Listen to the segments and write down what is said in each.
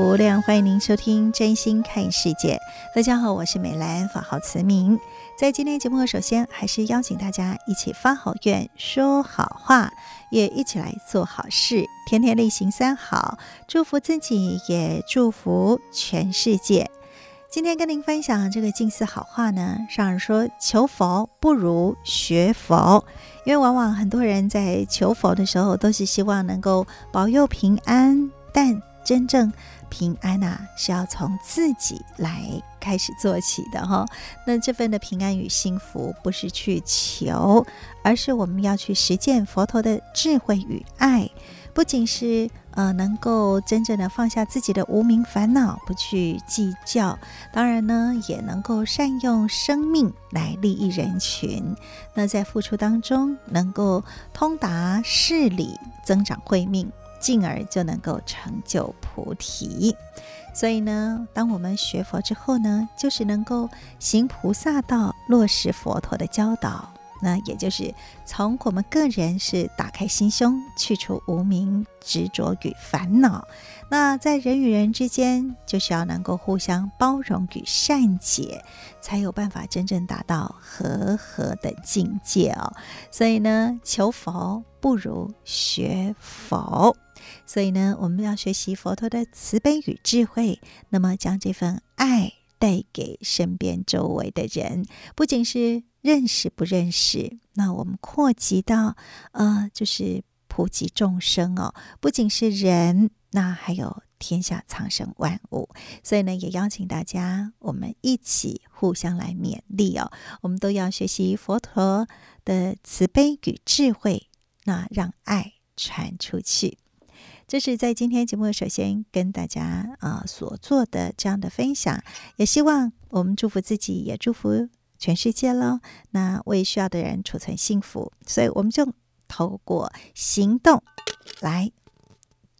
福无量，欢迎您收听《真心看世界》。大家好，我是美兰，法号慈明。在今天节目，首先还是邀请大家一起发好愿、说好话，也一起来做好事，天天例行三好，祝福自己，也祝福全世界。今天跟您分享这个近似好话呢，上人说：求佛不如学佛，因为往往很多人在求佛的时候，都是希望能够保佑平安，但真正平安呐、是要从自己来开始做起的哈。那这份的平安与幸福，不是去求，而是我们要去实践佛陀的智慧与爱。不仅是呃，能够真正的放下自己的无名烦恼，不去计较，当然呢，也能够善用生命来利益人群。那在付出当中，能够通达事理，增长慧命。进而就能够成就菩提，所以呢，当我们学佛之后呢，就是能够行菩萨道，落实佛陀的教导。那也就是从我们个人是打开心胸，去除无明执着与烦恼。那在人与人之间，就是要能够互相包容与善解，才有办法真正达到和合的境界哦。所以呢，求佛不如学佛。所以呢，我们要学习佛陀的慈悲与智慧，那么将这份爱带给身边周围的人，不仅是认识不认识，那我们扩及到呃，就是普及众生哦，不仅是人，那还有天下苍生万物。所以呢，也邀请大家，我们一起互相来勉励哦，我们都要学习佛陀的慈悲与智慧，那让爱传出去。这是在今天节目首先跟大家啊、所做的这样的分享，也希望我们祝福自己，也祝福全世界喽。那为需要的人储存幸福，所以我们就透过行动来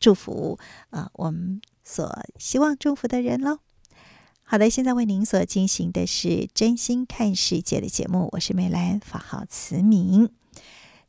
祝福啊、我们所希望祝福的人喽。好的，现在为您所进行的是真心看世界的节目，我是美兰，法号慈明。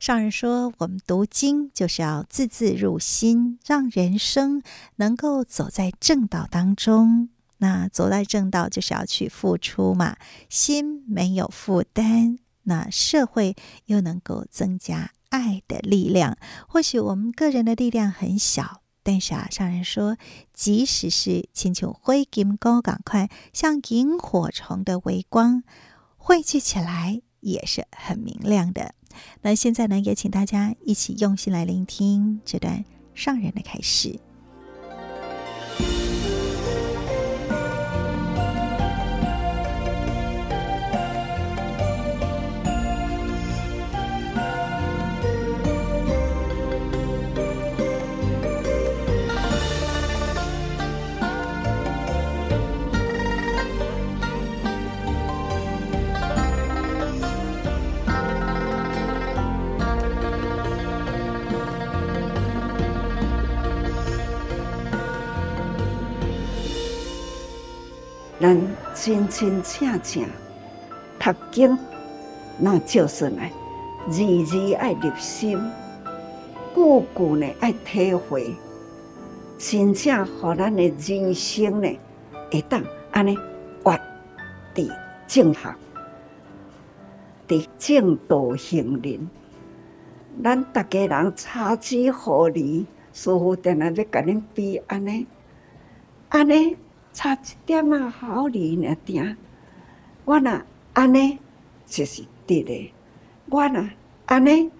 上人说，我们读经就是要字字入心，让人生能够走在正道当中。那走在正道，就是要去付出嘛。心没有负担，那社会又能够增加爱的力量。或许我们个人的力量很小，但是啊，上人说，即使是亲像火金高赶快，像萤火虫的微光，汇聚起来也是很明亮的。那现在呢，也请大家一起用心来聆听这段上人的开始。咱真真正正读经，那就是呢，字字爱入心，句句呢爱体会，真正让咱的人生呢会当安尼活伫正行，伫正道行人。咱大家人差之毫厘，似乎定然要甲恁比安尼，安尼。差一点仔毫厘呢点，我若安尼就是对的。我若安尼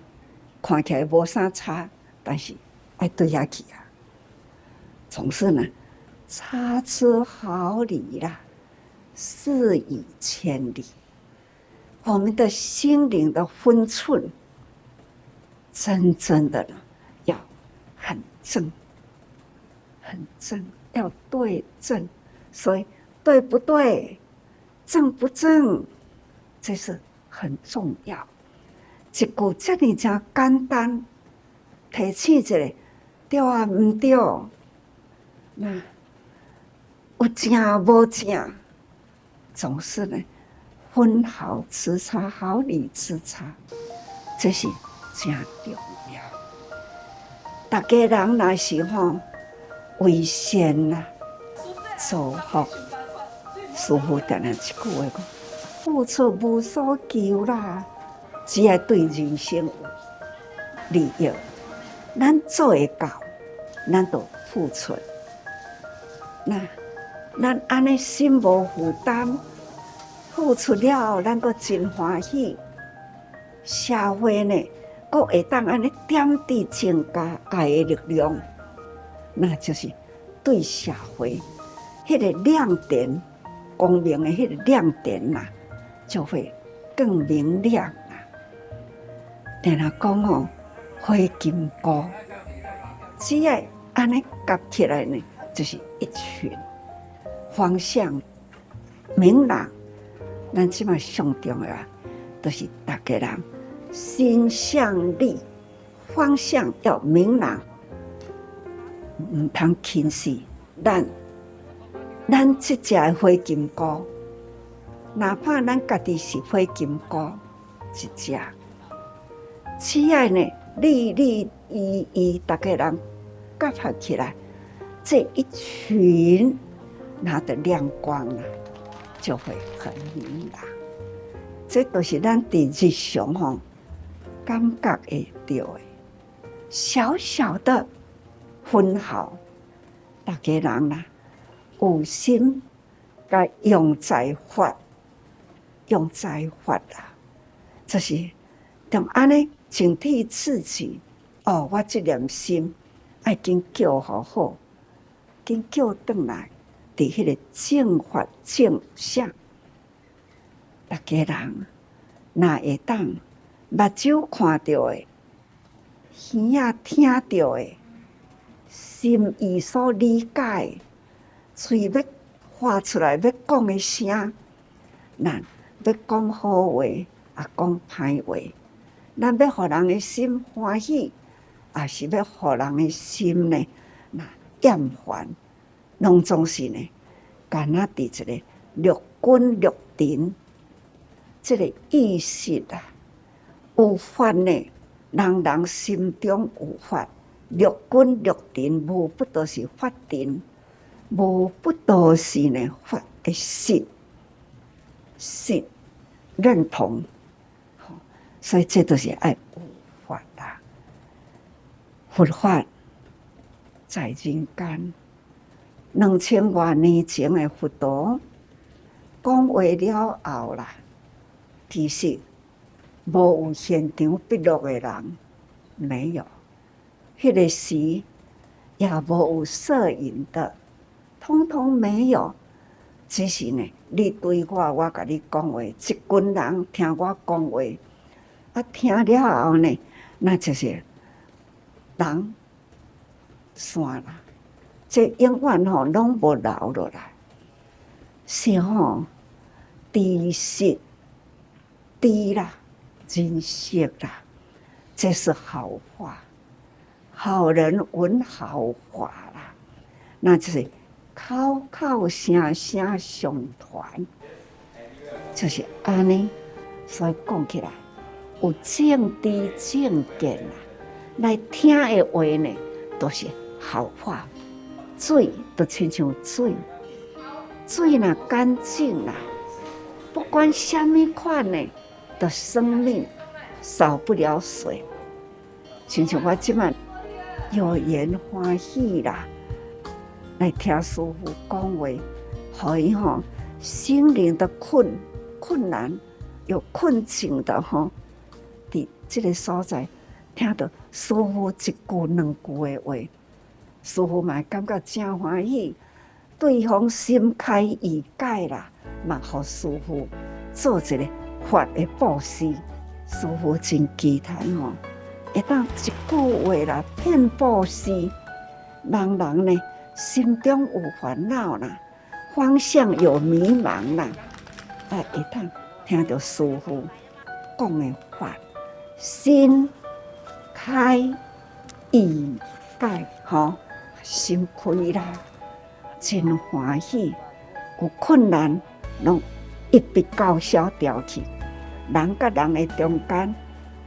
看起来无啥差，但是爱对下去啊，总是呢差之毫厘啦，失以千里。我们的心灵的分寸，真正的呢要很正，很正，要对正。所以对不对，正不正，这是很重要。一句这里讲简单，提醒一下，对啊，唔对，那有正无正，总是呢，分毫之差，毫厘之差，这是真重要。大家人来是吼为善呐。祝福，师父常常一句话讲：付出无所求啦，只要对人生有利益，咱做会到，咱就付出。那咱安尼心无负担，付出了后，咱阁真欢喜。社会呢，阁会当安尼点滴增加爱的力量，那就是对社会。迄个亮点，光明的迄个亮点呐，就会更明亮啊。听他讲哦，花金菇，只要安尼夹起来呢，就是一群方向明朗。咱即马上重要，都是大家人心向力，方向要明朗，唔通轻视咱。咱这只花金菇，哪怕咱家己是花金菇一只，只要呢，利利益益，大家人结合起来，这一群，它的亮光啊，就会很明朗。这都是咱伫日常吼感觉会到的，小小的分毫，大家人啦。有心，该用在发，用在发啦，就是同安尼警惕自己。哦，我这点心爱紧叫好好，紧叫转来，伫迄个正法正向，大家人哪会当目睭看到的，耳仔听到的，心意所理解。嘴要发出来要讲的声，咱要讲好话，也讲歹话。咱要互人的心欢喜，也是要互人的心呢，那厌烦，拢总是呢，干那伫一个六根六尘，这个意识啊，有法呢，人人心中有法，六根六尘无不都是法尘。无不都是呢，法的信信认同，所以这都是爱佛法的佛法在人间，两千多年前的佛陀讲话了后啦，其实无有现场笔录的人，没有，迄个时也无有摄影的。通通没有，只是呢，你对我，我甲你讲话，一群人听我讲话，啊，听了后呢，那就是人散啦。这永远吼拢无留落来，是吼，知识、知啦、认识啦，这是好话，好人闻好话啦，那就是。口口声声相传，就是安尼。所以讲起来，有正知正见啦，来听的话呢，都是好话。水都亲像水，水若干净啦，不管什么款呢的生命，少不了水。亲像我今晚有缘欢喜啦。来听师父讲话，可以吼心灵的困困难有困境的吼，伫这个所在听到师父一句两句的话，师父嘛感觉真欢喜，对方心开意解啦，嘛互师傅做一个法的布施，师父真期待吼，一当一句话啦骗布施，人人呢心中有烦恼啦，方向有迷茫啦，啊，会当听到师父讲的话，心开意解，吼，心开啦，真欢喜，有困难拢一笔勾销掉去，人甲人的中间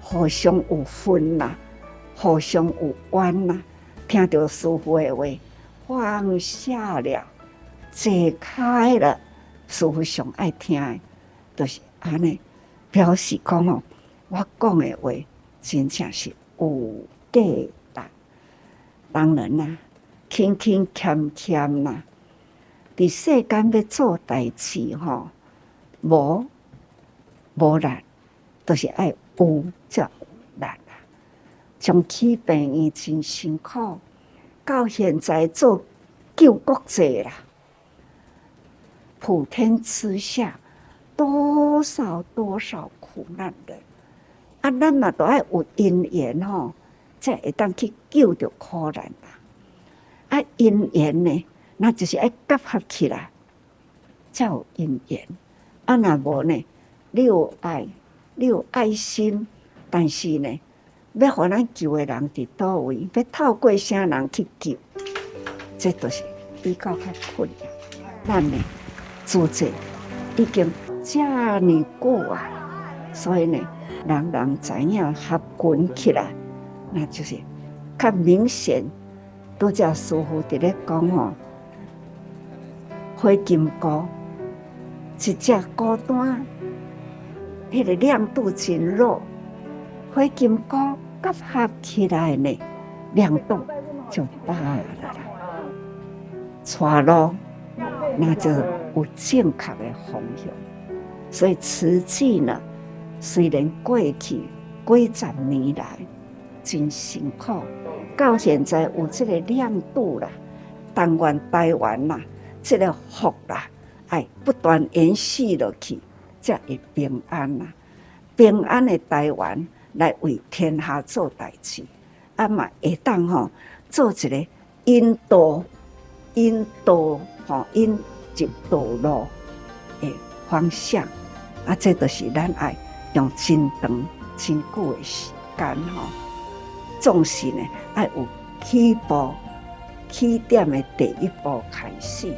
互相有分啦，互相有缘啦，听到师傅的话，放下了，解开了，师父上爱听的，就是安尼，表示讲哦，我讲的话真正是有价值。当然啦，勤勤俭俭啦，伫世间要做代志吼，无无难，都、就是爱有才有难啊。从起病院真辛苦，到现在做救国者啦，普天之下多少多少苦难的。啊，咱嘛都爱有因缘吼，才会当去救着苦难啦。啊，因缘呢，那就是爱结合起来，才有因缘。啊，若无呢，你有爱，你有爱心，但是呢，要互咱救的人伫叨位，要透过啥人去救，这都是比较较困难。咱呢，组织已经遮尔久啊，所以呢。人人知影合群起来，那就是较明显。拄则师傅伫咧讲吼，花金菇一只孤单，迄个亮度真弱。花金菇结合起来呢，亮度就大了啦。带路那就有正确的方向，所以瓷器呢。虽然过去几十年来真辛苦，到现在有这个亮度了，但愿台湾啦，这个福啦，哎，不断延续落去，才会平安啦。平安的台湾来为天下做代志，啊嘛会当吼做一个引导、引导吼引一道路的方向，啊，这都是咱爱。用真长、真久的时间吼，总是呢，爱有起步、起点的第一步开始。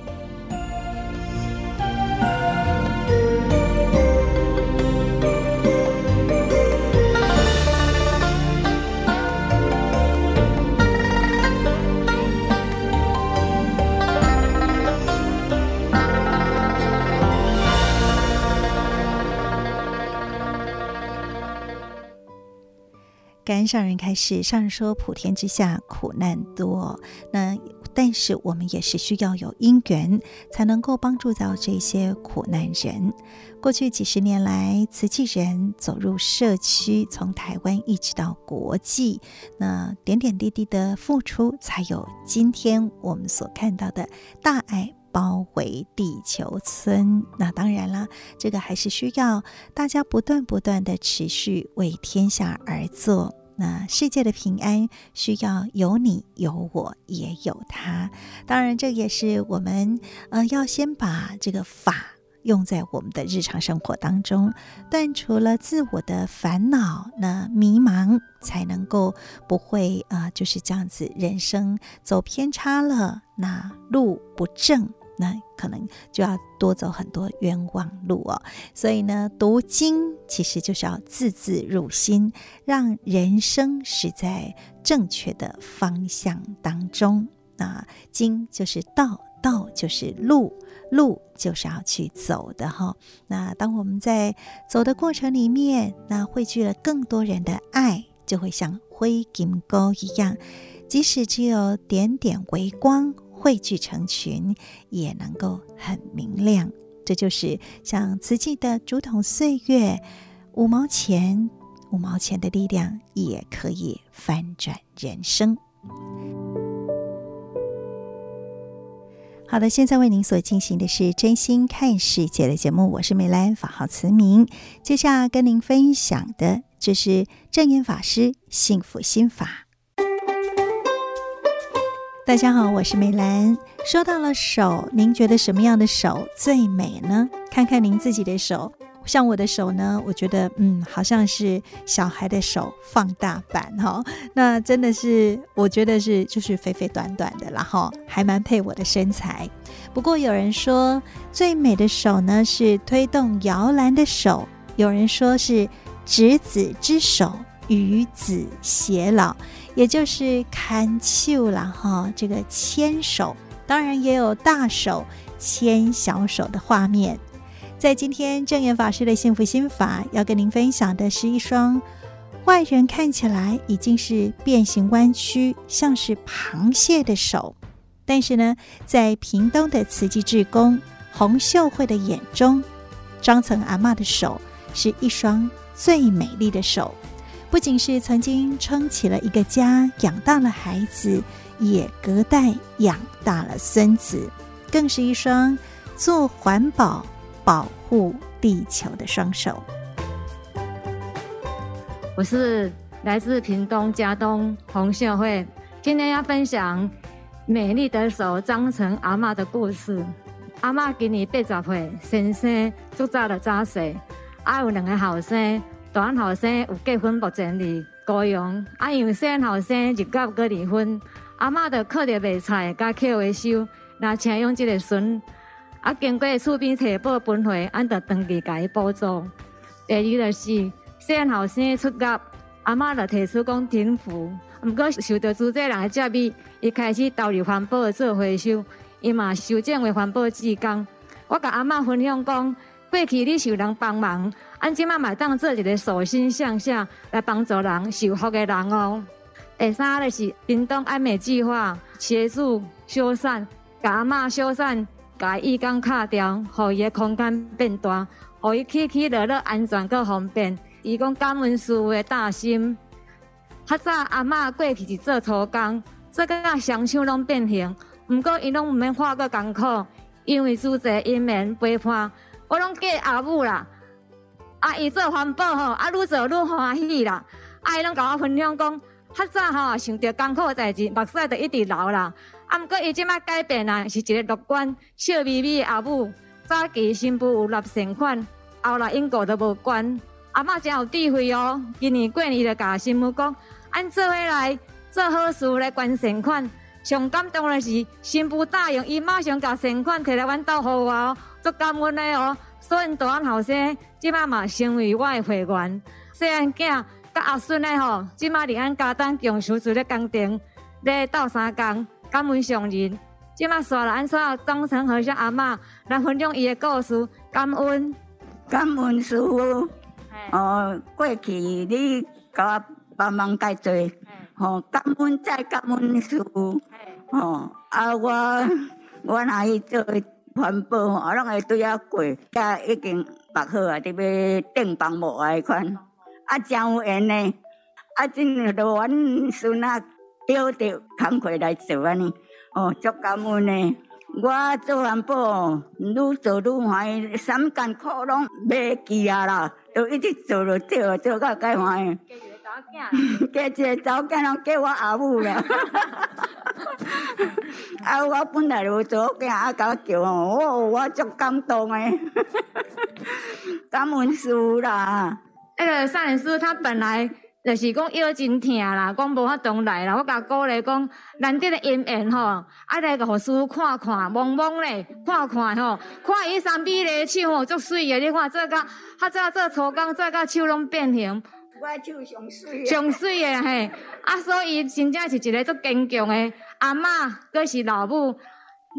上人开示，上人说普天之下苦难多，那但是我们也是需要有因缘，才能够帮助到这些苦难人。过去几十年来，慈济人走入社区，从台湾一直到国际，那点点滴滴的付出，才有今天我们所看到的大爱包围地球村。那当然了，这个还是需要大家不断不断的持续为天下而做。那世界的平安需要有你有我也有他，当然这也是我们呃要先把这个法用在我们的日常生活当中，断除了自我的烦恼，那迷茫才能够不会啊、就是这样子，人生走偏差了，那路不正。那可能就要多走很多冤枉路哦，所以呢，读经其实就是要字字入心，让人生是在正确的方向当中。那经就是道，道就是路，路就是要去走的哈。那当我们在走的过程里面，那汇聚了更多人的爱，就会像灰金钩一样，即使只有点点微光。汇聚成群，也能够很明亮。这就是像慈济的竹筒岁月，五毛钱，五毛钱的力量也可以翻转人生。好的，现在为您所进行的是真心看世界的节目，我是美兰，法号慈明。接下来跟您分享的，就是证严法师幸福心法。大家好，我是美兰。说到了手，您觉得什么样的手最美呢？看看您自己的手。像我的手呢，我觉得嗯，好像是小孩的手放大版哈、哦。那真的是，我觉得是就是肥肥短短的，然后还蛮配我的身材。不过有人说最美的手呢是推动摇篮的手，有人说是执子之手，与子偕老，也就是牵手啦哈。这个牵手，当然也有大手牵小手的画面。在今天证严法师的幸福心法，要跟您分享的是一双外人看起来已经是变形弯曲，像是螃蟹的手，但是呢，在屏东的慈济志工洪秀慧的眼中，张成阿嬷的手是一双最美丽的手，不仅是曾经撑起了一个家，养大了孩子，也隔代养大了孙子，更是一双做环保。保护地球的双手。我是来自屏东佳冬洪秀慧，今天要分享美丽的手张成阿嬷的故事。阿嬷今年八十岁，先生做早了早逝，还有两个后生，大后生有结婚，目前伫高阳。啊，因为细后生就甲个离婚，阿嬷就靠着卖菜甲捡回收，来请用即个孙。啊，经过厝边提报分会，俺就登记甲伊补助。第二就是细后生出嫁，阿嬷就提出讲停付。毋过受到主责人的接纳，伊开始投入环保做回收，伊嘛修正为环保志工。我甲阿嬷分享讲，过去你受人帮忙，俺即马嘛当做一个手心向下来帮助人受福的人哦。第三就是屏东爱美计划协助修缮，甲阿嬷修缮。甲伊缸卡掉，互伊个空间变大，互伊起起落落安全搁方便。伊讲感恩师傅的大心。较早阿嬷过去是做粗工，做甲双手拢变形，毋过伊拢毋免花搁艰苦，因为主侪因缘陪伴，我拢嫁阿母啦。啊，伊做环保吼，啊，愈做愈欢喜啦。啊，伊拢甲我分享讲，较早吼想着艰苦的代志，目屎就一直流啦。啊，毋过伊即摆改变啦，是一个乐观、笑眯眯的阿母。早期新妇有纳善款，后来因果都无关。阿嬷真有智慧哦。今年过年就甲新妇讲，按做伙来做好事来捐善款。上感动的是新妇答应，伊马上甲善款摕来阮兜互我哦，足感恩的哦。所以大汉后生即摆嘛成为我的会员。细汉囝甲阿孙的吼，即摆伫俺家当共事处咧工程咧斗三工。感恩上人，即马刷了俺所有张成和尚阿嬷来分享伊的故事，感恩，感恩师傅。哦，过去你甲我帮忙介多，哦，感恩再感恩师傅。哦，啊我我若去做环保，我拢会对啊过，甲已经绑好啊，特别订房无爱款，啊真有缘呢，啊真系都阮孙啊。丢着工课来做安尼，哦，足感恩呢。我做环保，愈做愈欢喜，三艰苦拢袂记啊啦，就一直做着做，做到介欢喜。加一个查某囝，拢叫我阿母啦。啊，我本来就做囝，啊，甲我叫哦，我足感动诶。感恩师啦。那个上人师他本来。就是讲腰真疼啦，讲无法动来啦。我甲鼓励讲，难得的姻缘吼，爱来个互师父看看，摸摸咧，看看吼，看伊三比咧手吼，足水的。你看这个，较早做粗工，做甲手拢变形。我手上水。上水的嘿，啊，所以真正是一个足坚强的阿嬷，阁是老母。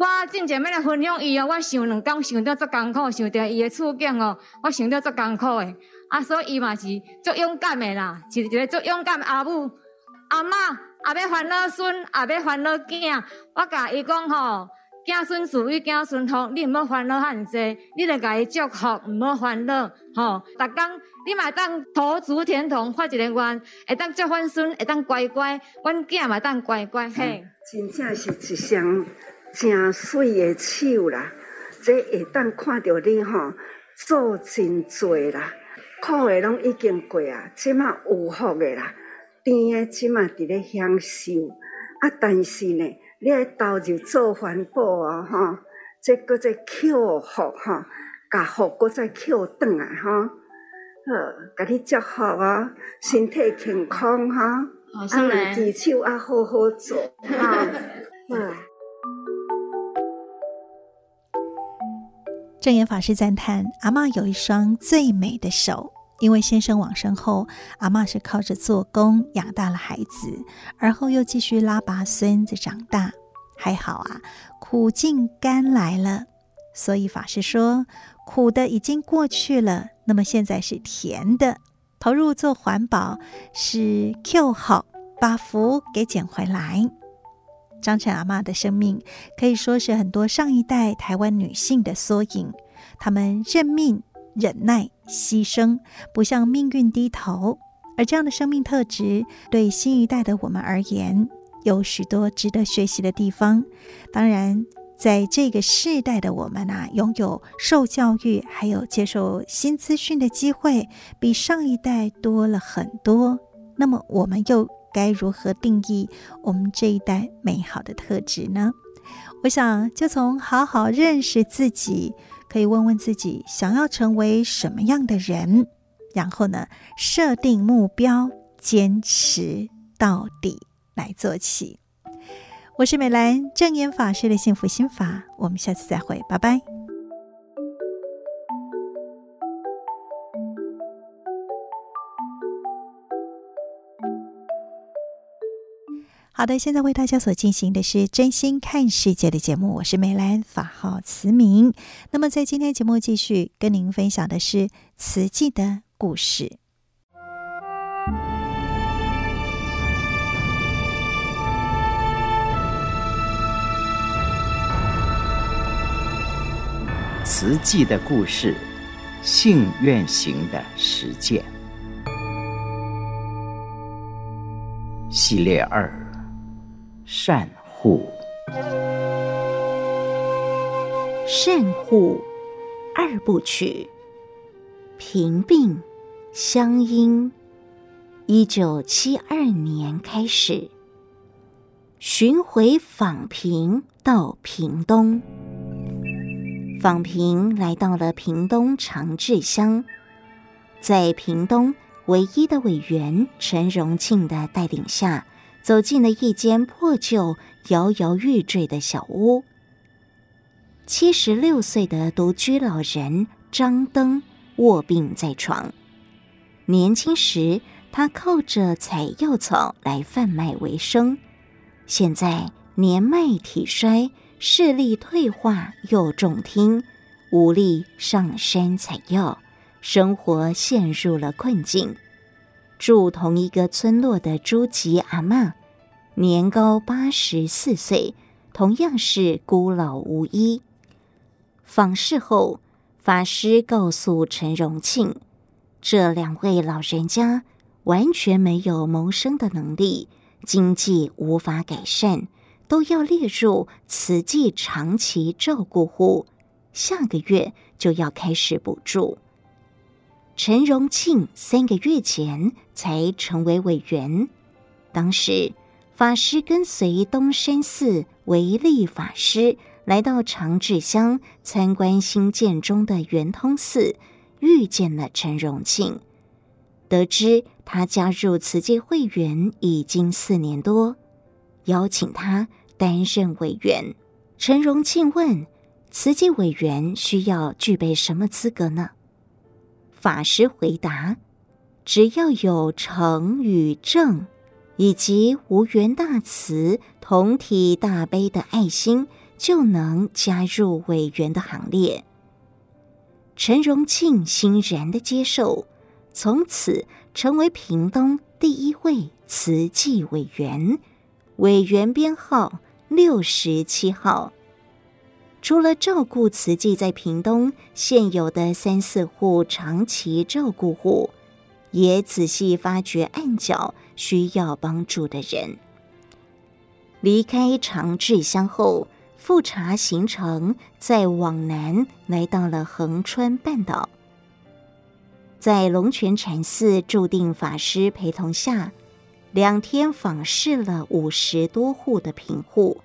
我真正要来分享伊哦，我想两工想着足艰苦，想着伊的处境哦，我想着足艰苦的。啊，所以伊嘛是足勇敢的啦，是一个足勇敢的阿母、阿嬷、也要烦恼孙，也要烦恼囝。我甲伊讲吼，囝孙属于囝孙福，你毋要烦恼遐济，你着甲伊祝福，毋要烦恼。吼，逐工你嘛当投足天同，发一个愿，会当祝阮孙，会当乖乖，阮囝嘛当乖乖。嘿，真正是一双真水的手啦，这会当看到你吼做真济啦，苦的拢已经过啊，即马有福的啦。甜诶，即马伫咧享受，啊！但是呢，你爱投入做环保哦，吼，这搁再扣福吼，甲福搁再扣转来吼，好，甲你祝福哦，身体健康哈，啊，举手啊，好好做，哈，嗯。证言法师赞叹阿嬷有一双最美的手。因为先生往生后，阿嬷是靠着做工养大了孩子，而后又继续拉拔孙子长大。还好啊，苦尽甘来了。所以法师说，苦的已经过去了，那么现在是甜的。投入做环保是 Q 好，把福给捡回来。张晨阿嬷的生命可以说是很多上一代台湾女性的缩影，她们认命。忍耐、牺牲，不向命运低头，而这样的生命特质，对新一代的我们而言，有许多值得学习的地方。当然，在这个世代的我们啊，拥有受教育还有接受新资讯的机会，比上一代多了很多。那么，我们又该如何定义我们这一代美好的特质呢？我想，就从好好认识自己。可以问问自己想要成为什么样的人，然后呢，设定目标，坚持到底来做起。我是美兰，证严法师的幸福心法，我们下次再会，拜拜。好的，现在为大家所进行的是真心看世界的节目，我是美兰，法号慈明。那么在今天节目继续跟您分享的是慈济的故事。慈济的故事，信愿行的实践，系列二。善护，善护二部曲，平病相因。一九七二年开始巡回访贫到屏东，访平来到了屏东长治乡，在屏东唯一的委员陈荣庆的带领下。走进了一间破旧、摇摇欲坠的小屋。七十六岁的独居老人张登卧病在床。年轻时，他靠着采药草来贩卖为生。现在年迈体衰，视力退化，又重听，无力上山采药，生活陷入了困境。住同一个村落的朱吉阿嬷，年高八十四岁，同样是孤老无依。访视后，法师告诉陈荣庆，这两位老人家完全没有谋生的能力，经济无法改善，都要列入慈济长期照顾户，下个月就要开始补助。陈荣庆三个月前才成为委员，当时法师跟随东山寺维利法师来到长治乡参观新建中的圆通寺，遇见了陈荣庆，得知他加入慈济会员已经四年多，邀请他担任委员。陈荣庆问：慈济委员需要具备什么资格呢？法师回答：“只要有诚与正，以及无缘大慈、同体大悲的爱心，就能加入委员的行列。”陈荣庆欣然的接受，从此成为屏东第一位慈济委员，委员编号六十七号。除了照顾慈济在屏东现有的三四户长期照顾户，也仔细发掘暗角需要帮助的人。离开长治乡后，复查行程，再往南来到了恒川半岛，在龙泉禅寺注定法师陪同下，两天访视了五十多户的贫户。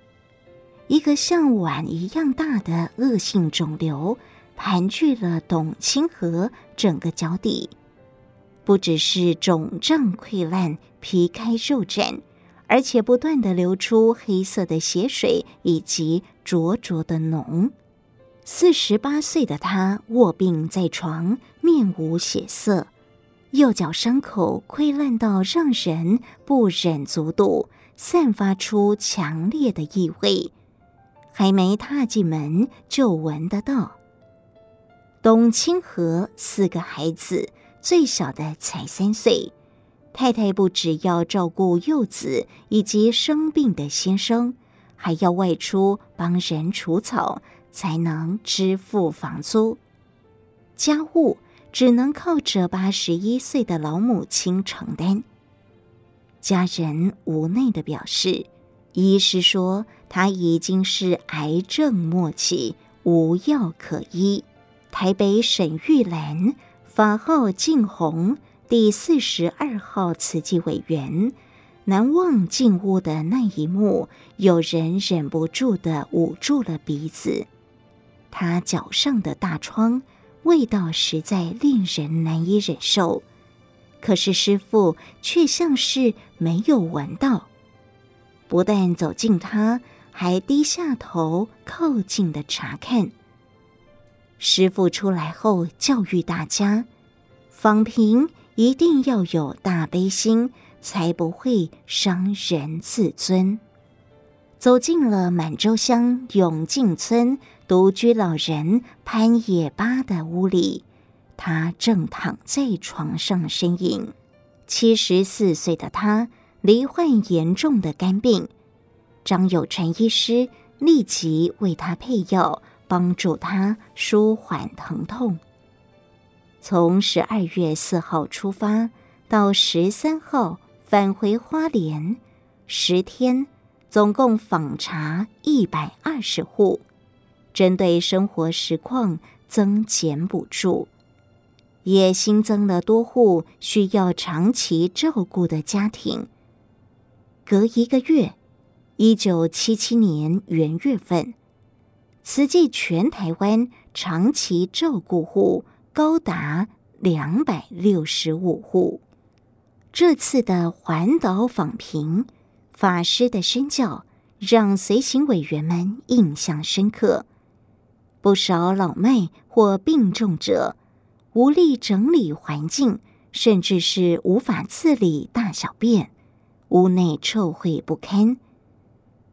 一个像碗一样大的恶性肿瘤盘踞了董清河整个脚底，不只是肿胀溃烂、皮开肉绽。而且不断地流出黑色的血水以及灼灼的脓。四十八岁的他卧病在床，面无血色，右脚伤口溃烂到让人不忍卒睹，散发出强烈的异味，还没踏进门就闻得到。董清河四个孩子，最小的才三岁。太太不只要照顾幼子以及生病的先生，还要外出帮人除草，才能支付房租。家务只能靠着八十一岁的老母亲承担。家人无奈地表示，医师说他已经是癌症末期，无药可医。台北沈玉兰，法号静红。第四十二号慈济委员，难忘进屋的那一幕，有人忍不住的捂住了鼻子。他脚上的大疮，味道实在令人难以忍受。可是师傅却像是没有闻到，不但走近他，还低下头靠近的查看。师傅出来后教育大家：访贫。一定要有大悲心，才不会伤人自尊。走进了满洲乡永靖村独居老人潘野巴的屋里，他正躺在床上呻吟。七十四岁的他罹患严重的肝病，张有成医师立即为他配药，帮助他舒缓疼痛。从十二月四号出发，到十三号返回花莲，十天总共访查一百二十户，针对生活实况增减补助，也新增了多户需要长期照顾的家庭。隔一个月，一九七七年元月份，慈济全台湾长期照顾户。高达两百六十五户。这次的环岛访贫，法师的身教让随行委员们印象深刻。不少老迈或病重者无力整理环境，甚至是无法自理大小便，屋内臭秽不堪。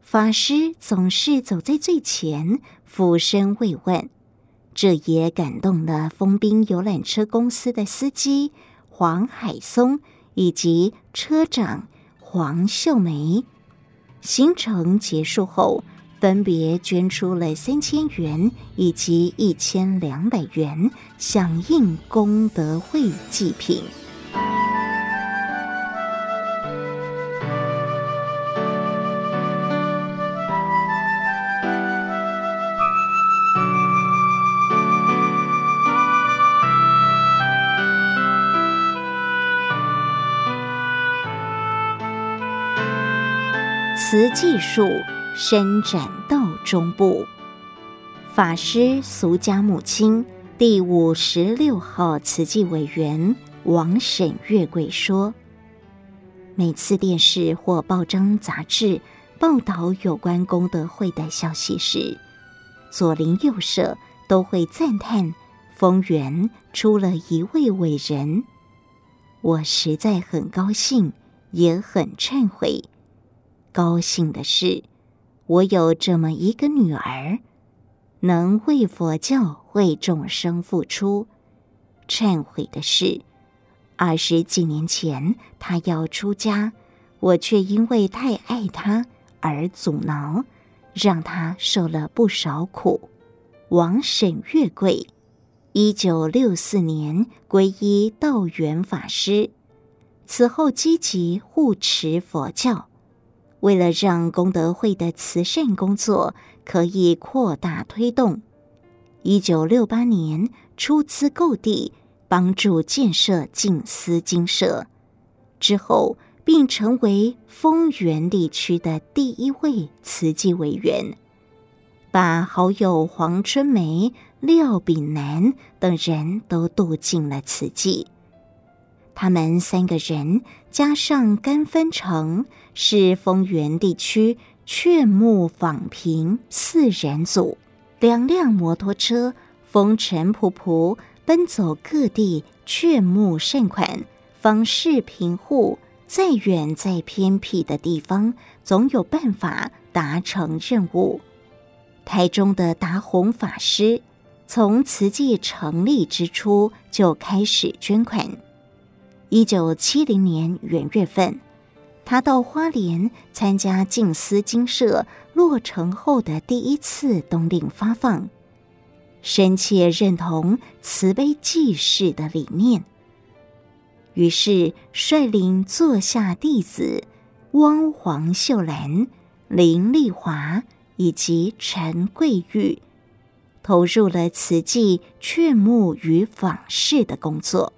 法师总是走在最前，俯身慰问。这也感动了丰滨游览车公司的司机黄海松以及车长黄秀梅。行程结束后，分别捐出了三千元以及一千两百元，响应功德会祭品。慈济树伸展到中部，法师俗家母亲第五十六号慈济委员王沈月桂说：“每次电视或报章杂志报道有关功德会的消息时，左邻右舍都会赞叹丰原出了一位伟人。我实在很高兴，也很忏悔。”高兴的是，我有这么一个女儿，能为佛教、为众生付出。忏悔的是，二十几年前她要出家，我却因为太爱她而阻挠，让她受了不少苦。王沈月桂，一九六四年皈依道元法师，此后积极护持佛教。为了让功德会的慈善工作可以扩大推动，一九六八年出资购地，帮助建设静思精舍，之后并成为丰原地区的第一位慈济委员。把好友黄春梅、廖炳南等人都度进了慈济。他们三个人加上甘芬成，是丰原地区劝募访贫四人组，两辆摩托车风尘仆仆奔走各地劝募善款，访视贫户，再远再偏僻的地方，总有办法达成任务。台中的达宏法师从慈济成立之初就开始捐款。一九七零年元月份，他到花莲参加静思精舍落成后的第一次冬令发放，深切认同慈悲济世的理念，于是率领座下弟子汪黄秀兰、林丽华。以及陈桂玉投入了慈济劝募与访视的工作。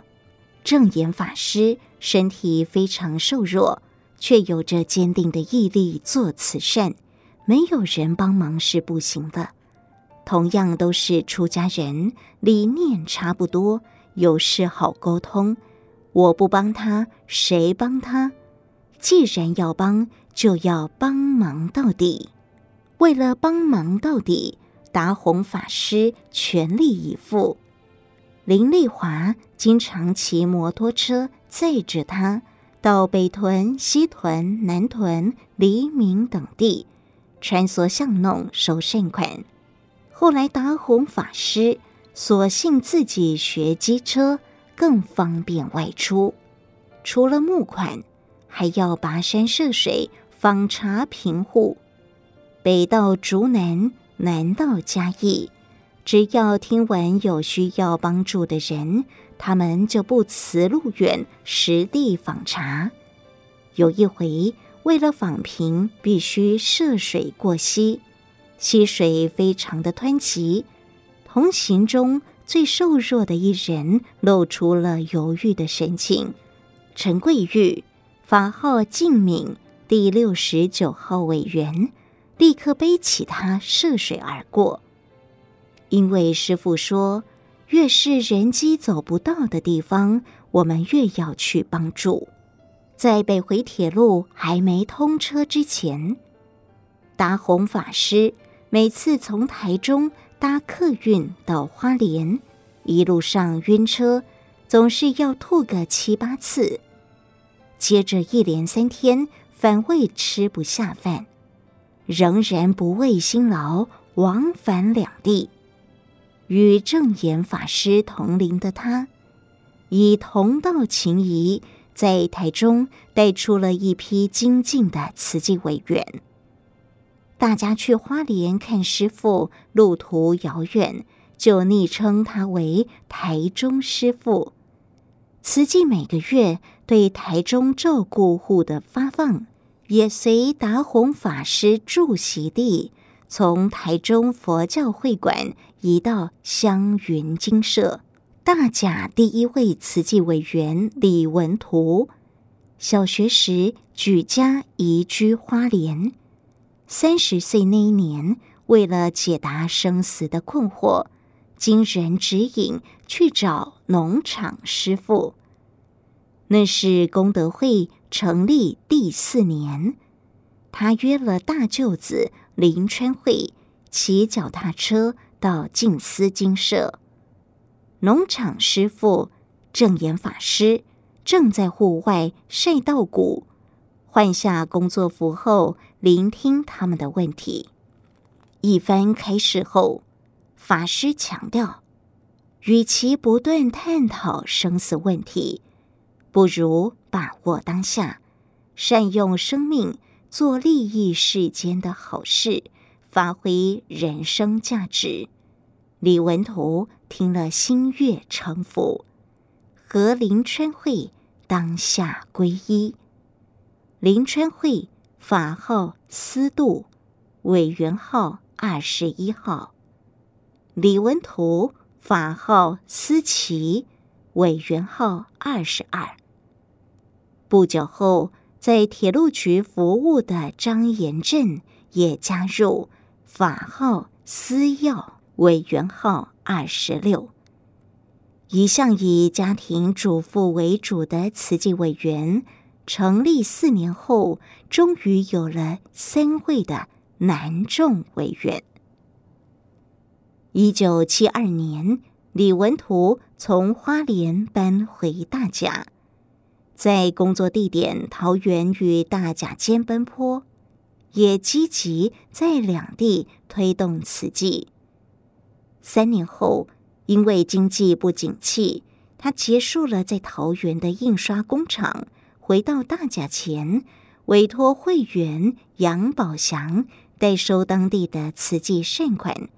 证严法师身体非常瘦弱，却有着坚定的毅力做慈善，没有人帮忙是不行的。同样都是出家人，理念差不多，有事好沟通。我不帮他，谁帮他？既然要帮，就要帮忙到底。为了帮忙到底，达宏法师全力以赴。林丽华经常骑摩托车载着他到北屯、西屯、南屯、黎明等地穿梭巷弄收善款。后来，达宏法师索性自己学机车，更方便外出。除了募款，还要跋山涉水访查贫户。北到竹南，南到嘉义，只要听闻有需要帮助的人，他们就不辞路远，实地访查。有一回，为了访贫，必须涉水过溪，溪水非常的湍急。同行中最瘦弱的一人露出了犹豫的神情。陈桂玉，法号静敏，第六十九号委员。立刻背起他涉水而过，因为师父说，越是人机走不到的地方，我们越要去帮助。在北回铁路还没通车之前，达宏法师每次从台中搭客运到花莲，一路上晕车，总是要吐个七八次，接着一连三天反胃吃不下饭。仍然不畏辛劳，往返两地。与正言法师同龄的他，以同道情谊，在台中带出了一批精进的慈济委员。大家去花莲看师傅，路途遥远，就昵称他为台中师傅。慈济每个月对台中照顾户的发放。也随达宏法师住席地，从台中佛教会馆移到香云精舍。大甲第一位慈济委员李文图，小学时举家移居花莲。三十岁那一年，为了解答生死的困惑，经人指引去找农场师傅。那是功德会成立第四年，他约了大舅子林川会骑脚踏车到静思精舍。农场师傅正严法师正在户外晒稻谷，换下工作服后，聆听他们的问题。一番开示后，法师强调，与其不断探讨生死问题，不如把握当下，善用生命做利益世间的好事，发挥人生价值。李文图听了心悦诚服，和林春惠当下皈依。林春惠法号思度，委员号二十一号；李文图法号思齐，委员号二十二。不久后，在铁路局服务的张延镇也加入，法号思耀，委员号二十六。一向以家庭主妇为主的慈济委员。成立四年后，终于有了三位的男众委员。一九七二年，李文图从花莲搬回大甲，在工作地点桃园与大甲间奔波，也积极在两地推动慈济。三年后，因为经济不景气，他结束了在桃园的印刷工厂。回到大甲前，委托会员杨宝祥代收当地的慈济善款。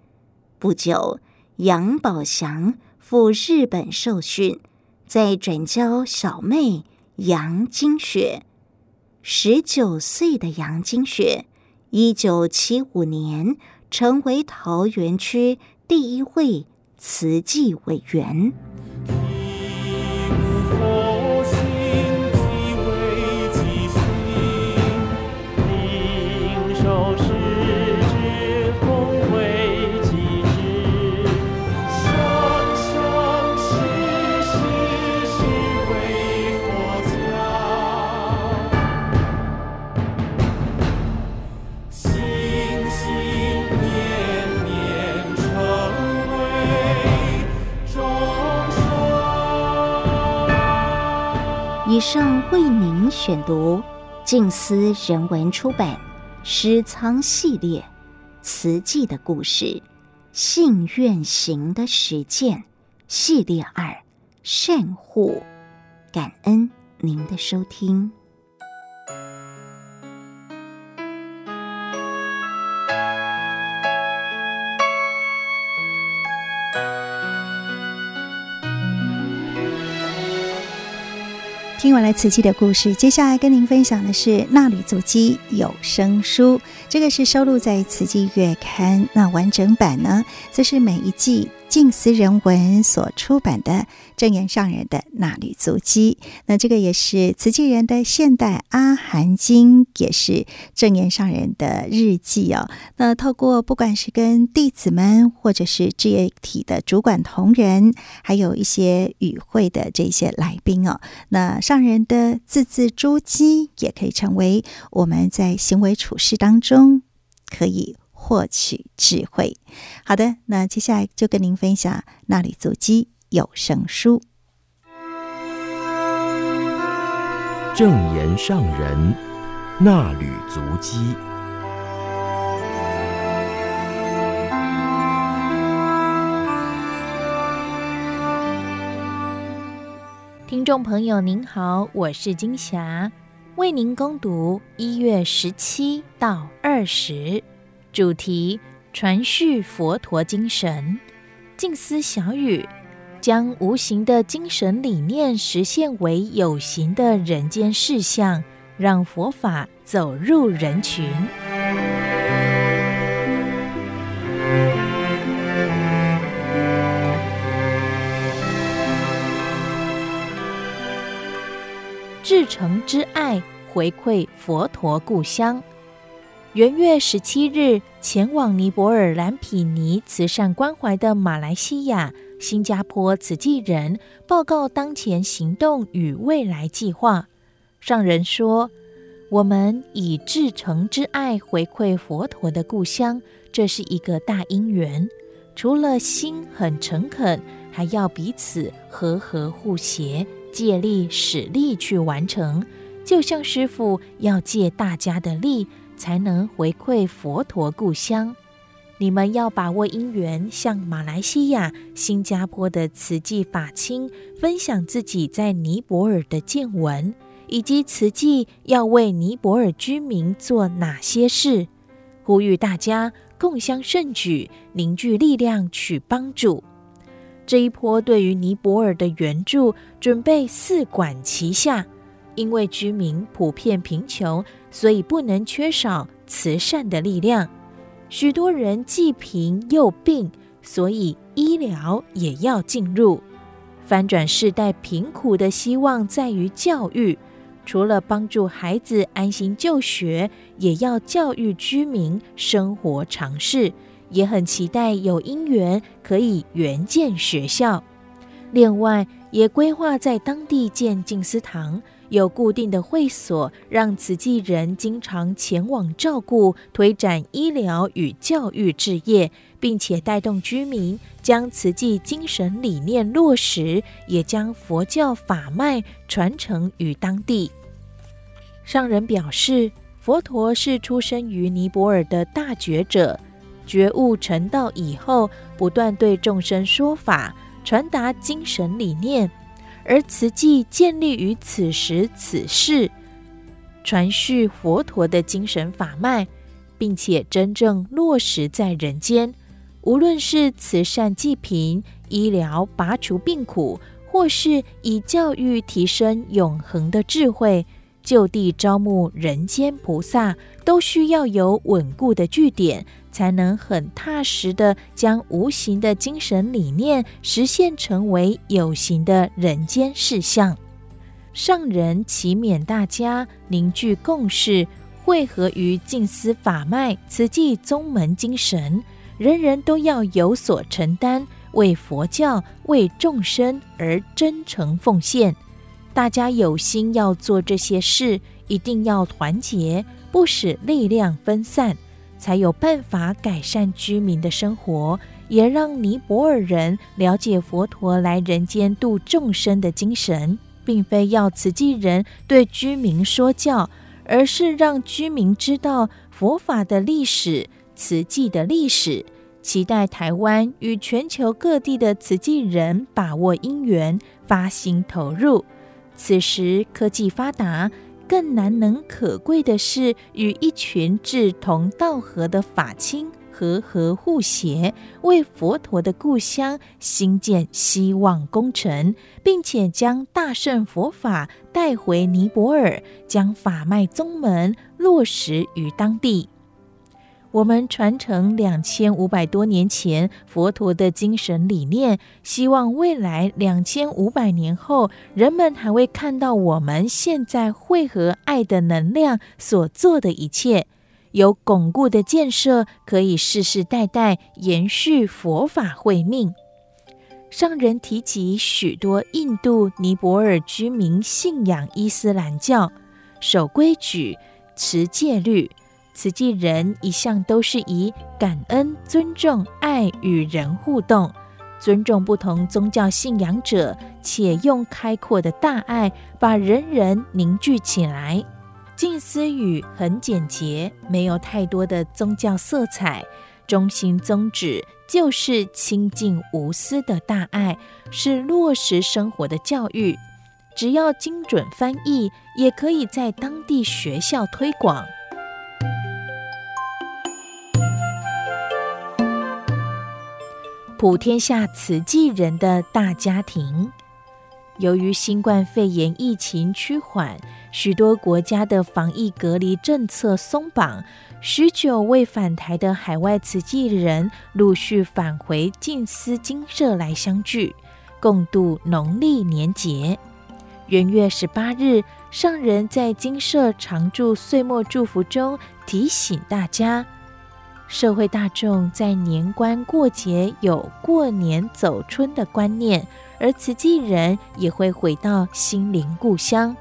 不久，杨宝祥赴日本受训，再转交小妹杨金雪。十九岁的杨金雪，一九七五年成为桃园区第一位慈济委员。以上为您选读静思人文出版《诗仓系列》词记的故事，信愿行的实践系列二善护，感恩您的收听。听完了慈济的故事，接下来跟您分享的是《纳履足迹有声书》，这个是收录在《慈济月刊》，那完整版呢，则是每一季。静思人文所出版的正言上人的衲履足迹，那这个也是慈济人的现代阿含经，也是正言上人的日记哦。那透过不管是跟弟子们，或者是志业体的主管同仁，还有一些与会的这些来宾哦，那上人的字字珠玑，也可以成为我们在行为处事当中可以。获取智慧。好的，那接下来就跟您分享《纳履足迹有声书》。正言上人那履足迹。听众朋友您好，我是金霞，为您攻读一月十七到二十。主题：传续佛陀精神，静思小语，将无形的精神理念实现为有形的人间事相，让佛法走入人群。至诚之爱，回馈佛陀故乡。元月十七日，前往尼泊尔蓝毗尼慈善关怀的马来西亚、新加坡慈济人报告当前行动与未来计划。上人说：“我们以至诚之爱回馈佛陀的故乡，这是一个大因缘。除了心很诚恳，还要彼此和合互协，借力使力去完成。就像师父要借大家的力。”才能回馈佛陀故乡。你们要把握因缘，向马来西亚、新加坡的慈济法亲分享自己在尼泊尔的见闻，以及慈济要为尼泊尔居民做哪些事，呼吁大家共襄盛举，凝聚力量去帮助。这一波对于尼泊尔的援助准备四管齐下，因为居民普遍贫穷，所以不能缺少慈善的力量。许多人既贫又病，所以医疗也要进入。翻转世代贫苦的希望在于教育，除了帮助孩子安心就学，也要教育居民生活常识。也很期待有因缘可以援建学校，另外也规划在当地建静思堂，有固定的会所，让慈济人经常前往照顾，推展医疗与教育事业，并且带动居民将慈济精神理念落实，也将佛教法脉传承于当地。上人表示，佛陀是出生于尼泊尔的大觉者。觉悟成道以后，不断对众生说法，传达精神理念，而慈济建立于此时此世，传续佛陀的精神法脉，并且真正落实在人间。无论是慈善济贫、医疗拔除病苦，或是以教育提升永恒的智慧，就地招募人间菩萨，都需要有稳固的据点。才能很踏实的将无形的精神理念实现成为有形的人间事相。上人祈勉大家凝聚共识，汇合于静思法脉、慈济宗门精神，人人都要有所承担，为佛教、为众生而真诚奉献。大家有心要做这些事，一定要团结，不使力量分散。才有办法改善居民的生活，也让尼泊尔人了解佛陀来人间度众生的精神，并非要慈济人对居民说教，而是让居民知道佛法的历史、慈济的历史。期待台湾与全球各地的慈济人把握因缘，发心投入。此时科技发达。更难能可贵的是，与一群志同道合的法亲和合互协，为佛陀的故乡兴建希望工程，并且将大圣佛法带回尼泊尔，将法脉宗门落实于当地。我们传承两千五百多年前佛陀的精神理念，希望未来两千五百年后，人们还会看到我们现在汇合爱的能量所做的一切，有巩固的建设，可以世世代代延续佛法慧命。上人提及许多印度、尼泊尔居民信仰伊斯兰教，守规矩，持戒律。慈济人一向都是以感恩、尊重、爱与人互动，尊重不同宗教信仰者，且用开阔的大爱把人人凝聚起来。静思语很简洁，没有太多的宗教色彩，中心宗旨就是清净无私的大爱，是落实生活的教育。只要精准翻译，也可以在当地学校推广。普天下慈济人的大家庭，由于新冠肺炎疫情趋缓，许多国家的防疫隔离政策松绑，许久未返台的海外慈济人陆续返回静思精舍来相聚，共度农历年节。元月十八日，上人在精舍常住岁末祝福中提醒大家。社会大众在年关过节有过年走春的观念，而慈济人也会回到心灵故乡。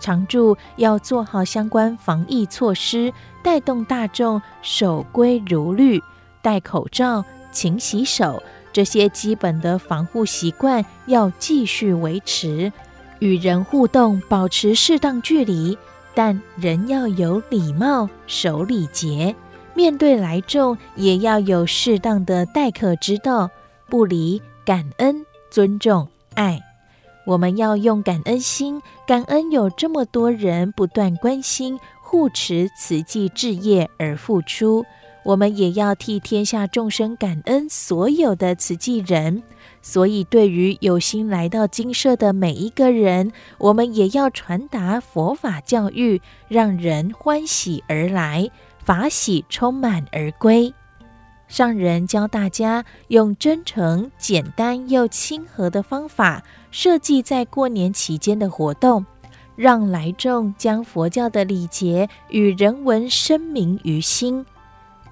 常住要做好相关防疫措施，带动大众守规如律，戴口罩、勤洗手，这些基本的防护习惯要继续维持。与人互动保持适当距离，但仍要有礼貌、守礼节。面对来众，也要有适当的待客之道，不离感恩、尊重、爱。我们要用感恩心，感恩有这么多人不断关心、护持慈济置业而付出。我们也要替天下众生感恩所有的慈济人。所以，对于有心来到精舍的每一个人，我们也要传达佛法教育，让人欢喜而来，法喜充满而归。上人教大家用真诚、简单又亲和的方法设计在过年期间的活动，让来众将佛教的礼节与人文深明于心。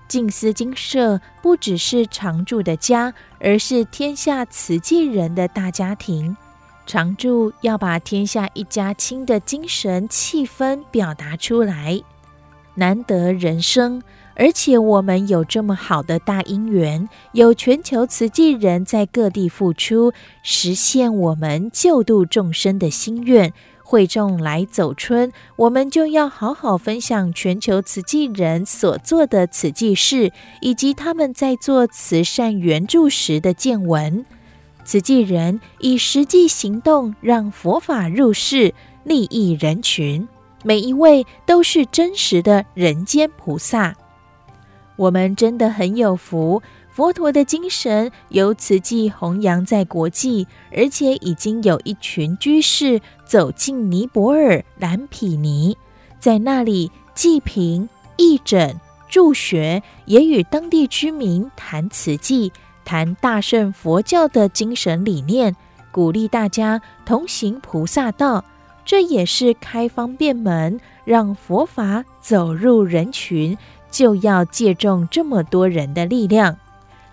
静思精舍不只是常住的家，而是天下慈济人的大家庭。常住要把天下一家亲的精神气氛表达出来，难得人生。而且我们有这么好的大因缘，有全球慈济人在各地付出，实现我们救度众生的心愿。会众来走春，我们就要好好分享全球慈济人所做的慈济事，以及他们在做慈善援助时的见闻。慈济人以实际行动让佛法入世，利益人群，每一位都是真实的人间菩萨。我们真的很有福。佛陀的精神由慈济弘扬在国际，而且已经有一群居士走进尼泊尔蓝毗尼，在那里济贫、义诊、助学，也与当地居民谈慈济、谈大圣佛教的精神理念，鼓励大家同行菩萨道。这也是开方便门，让佛法走入人群，就要借重这么多人的力量。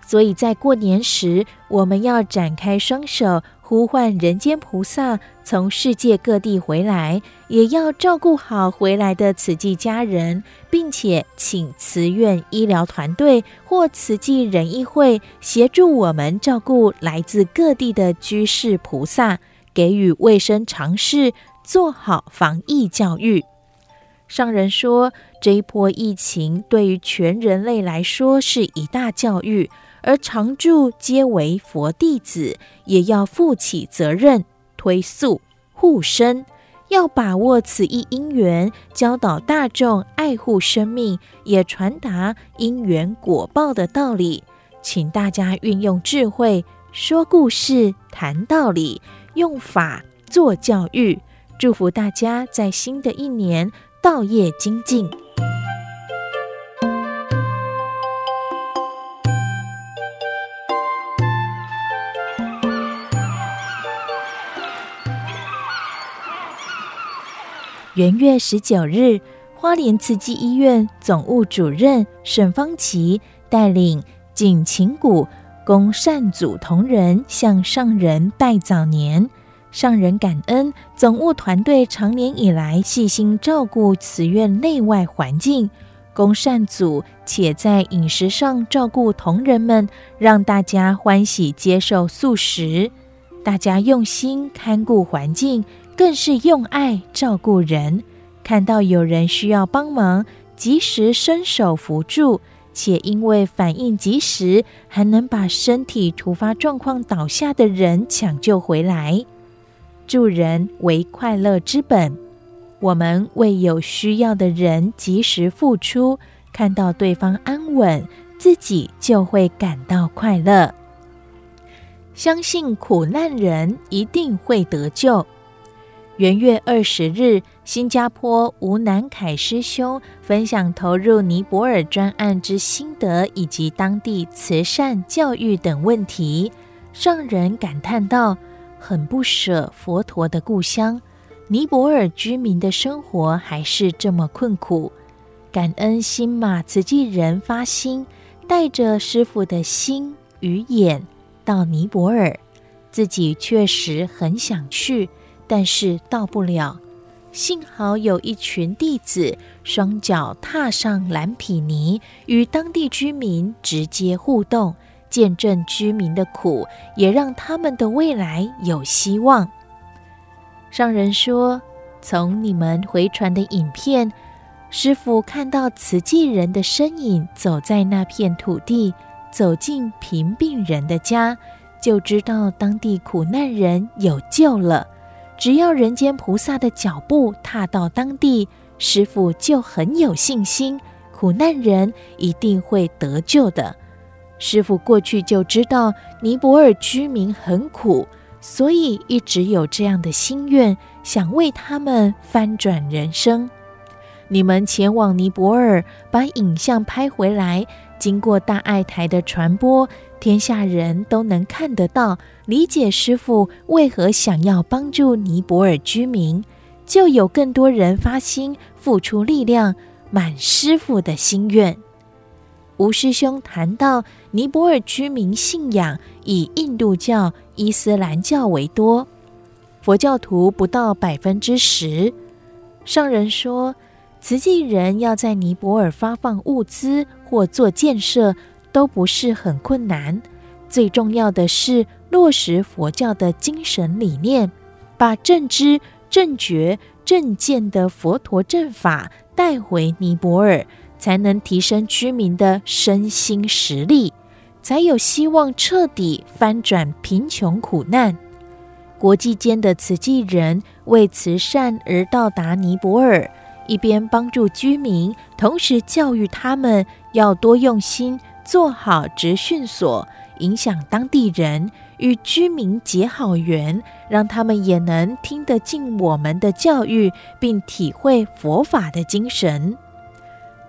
所以在过年时，我们要展开双手，呼唤人间菩萨从世界各地回来，也要照顾好回来的慈济家人，并且请慈院医疗团队或慈济仁义会协助我们照顾来自各地的居士菩萨，给予卫生常识，做好防疫教育。上人说，这一波疫情对于全人类来说是一大教育。而常住皆为佛弟子，也要负起责任，推素护身，要把握此一因缘，教导大众爱护生命，也传达因缘果报的道理。请大家运用智慧，说故事、谈道理，用法做教育。祝福大家在新的一年道业精进。元月十九日，花莲慈济医院总务主任沈方琪带领景琴谷公善组同仁向上人拜早年。上人感恩总务团队长年以来细心照顾慈院内外环境，公善组且在饮食上照顾同仁们，让大家欢喜接受素食。大家用心看顾环境。更是用爱照顾人，看到有人需要帮忙，及时伸手扶助，且因为反应及时，还能把身体突发状况倒下的人抢救回来。助人为快乐之本，我们为有需要的人及时付出，看到对方安稳，自己就会感到快乐。相信苦难人一定会得救。元月二十日，新加坡吴南凯师兄分享投入尼泊尔专案之心得，以及当地慈善教育等问题，让人感叹道：“很不舍佛陀的故乡，尼泊尔居民的生活还是这么困苦。感恩新马慈济人发心，带着师父的心与眼到尼泊尔，自己确实很想去。”但是到不了，幸好有一群弟子双脚踏上蓝毗尼，与当地居民直接互动，见证居民的苦，也让他们的未来有希望。上人说，从你们回传的影片，师傅看到慈济人的身影走在那片土地，走进贫病人的家，就知道当地苦难人有救了。只要人间菩萨的脚步踏到当地，师傅就很有信心，苦难人一定会得救的。师傅过去就知道尼泊尔居民很苦，所以一直有这样的心愿，想为他们翻转人生。你们前往尼泊尔，把影像拍回来，经过大爱台的传播，天下人都能看得到，理解师傅为何想要帮助尼泊尔居民，就有更多人发心付出力量，满师傅的心愿。吴师兄谈到，尼泊尔居民信仰以印度教、伊斯兰教为多，佛教徒不到百分之十。上人说，慈济人要在尼泊尔发放物资或做建设，都不是很困难。最重要的是落实佛教的精神理念，把正知、正觉、正见的佛陀正法带回尼泊尔，才能提升居民的身心实力，才有希望彻底翻转贫穷苦难。国际间的慈济人为慈善而到达尼泊尔。一边帮助居民，同时教育他们要多用心做好职训所，影响当地人，与居民结好缘，让他们也能听得进我们的教育，并体会佛法的精神。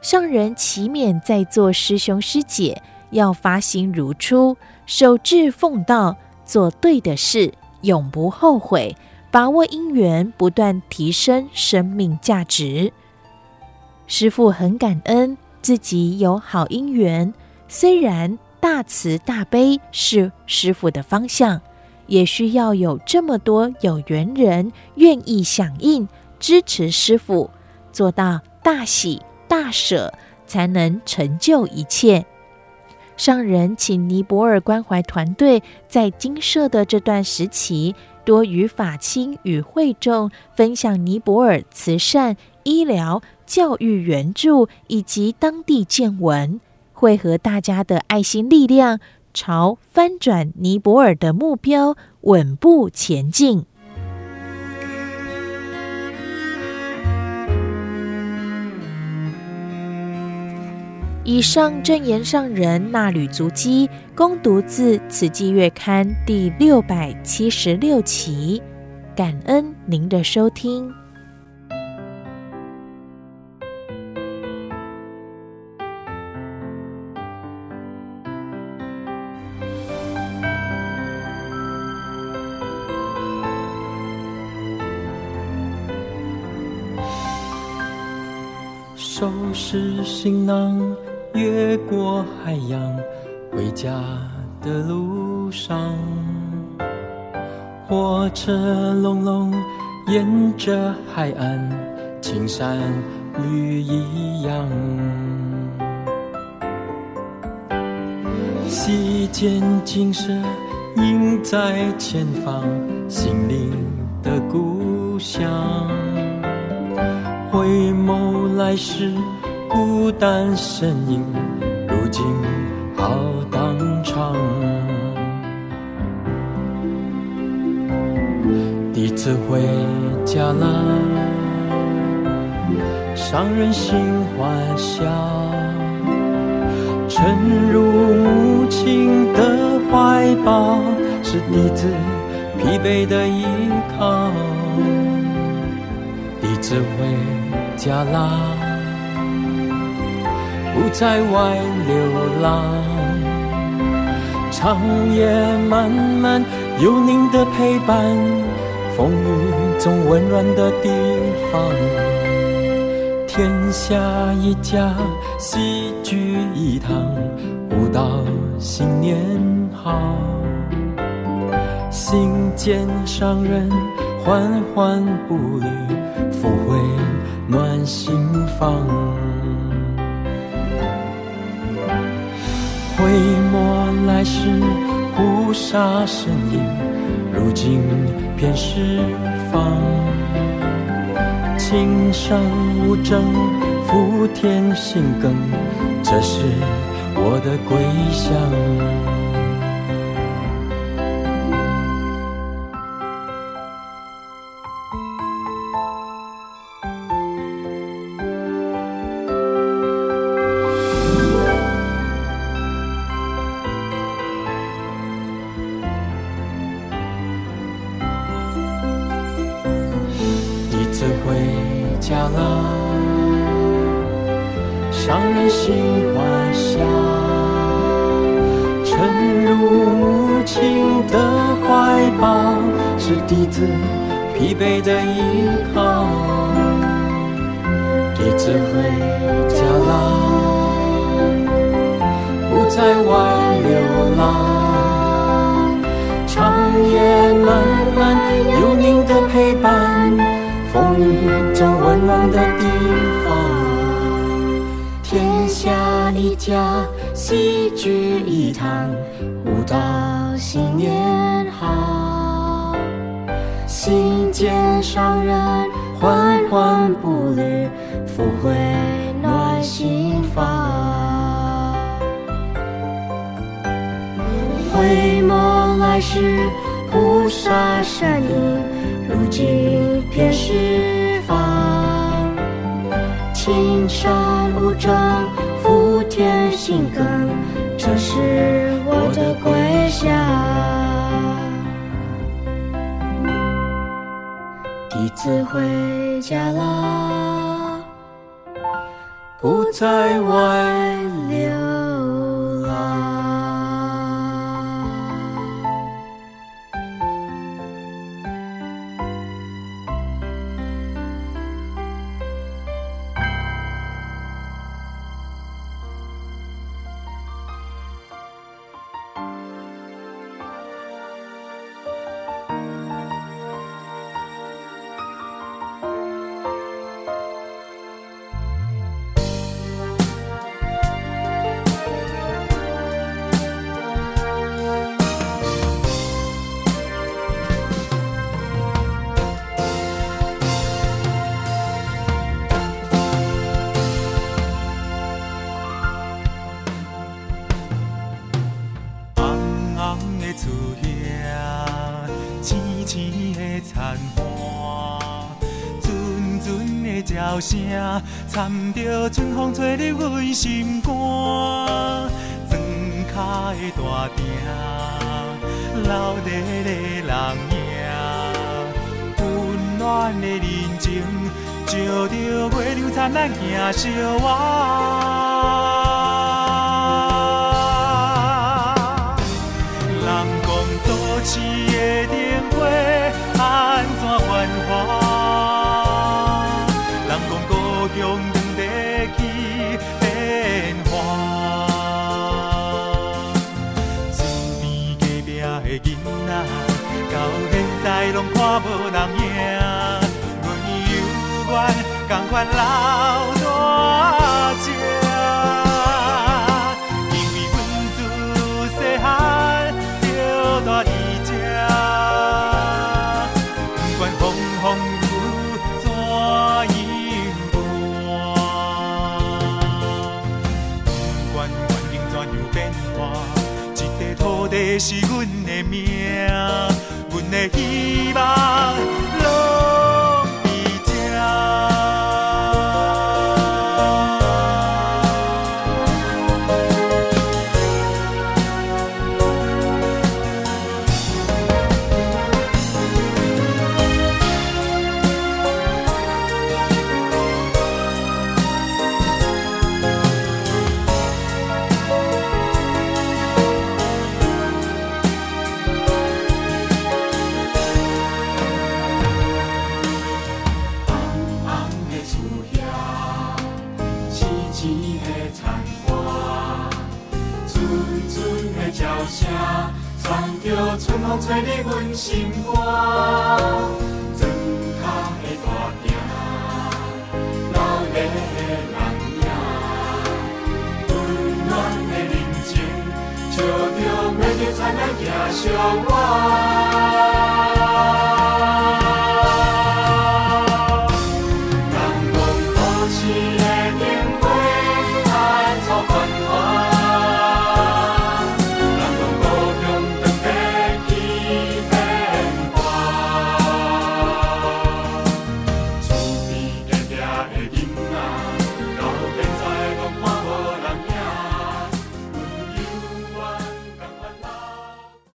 上人祈勉在座师兄师姐要发心如初，守志奉道，做对的事，永不后悔。把握因缘，不断提升生命价值。师父很感恩自己有好因缘，虽然大慈大悲是师父的方向，也需要有这么多有缘人愿意响应支持师父，做到大喜大舍，才能成就一切。上人请尼泊尔关怀团队在精舍的这段时期。多与法亲与会众分享尼泊尔慈善、医疗、教育援助以及当地见闻，汇合大家的爱心力量，朝翻转尼泊尔的目标稳步前进。以上正言上人衲履足迹，恭读自《慈济月刊》第六百七十六期，感恩您的收听。收拾行囊。越过海洋，回家的路上，火车隆隆沿着海岸，青山绿一样。溪间景色映在前方，心灵的故乡。回眸来时。孤单身影，如今好当场。第一次回家啦，伤人心欢笑，沉入母亲的怀抱，是弟子疲惫的依靠。第一次回家啦。不在外流浪，长夜漫漫有您的陪伴，风雨中温暖的地方，天下一家，齐聚一堂，互道新年好，心间上人缓缓步履，抚慰暖心房。回眸来时，枯沙身影，如今遍是芳。青山无证，福田心耕，这是我的归乡。一次回家了不再挽留。到大家因为阮自细汉就住伫这不管风风雨怎样奔不管环境怎样变化一块土地是阮的命阮的希望心肝，尊他的大名，老的人名，温暖的人情，笑着每日灿烂相偎。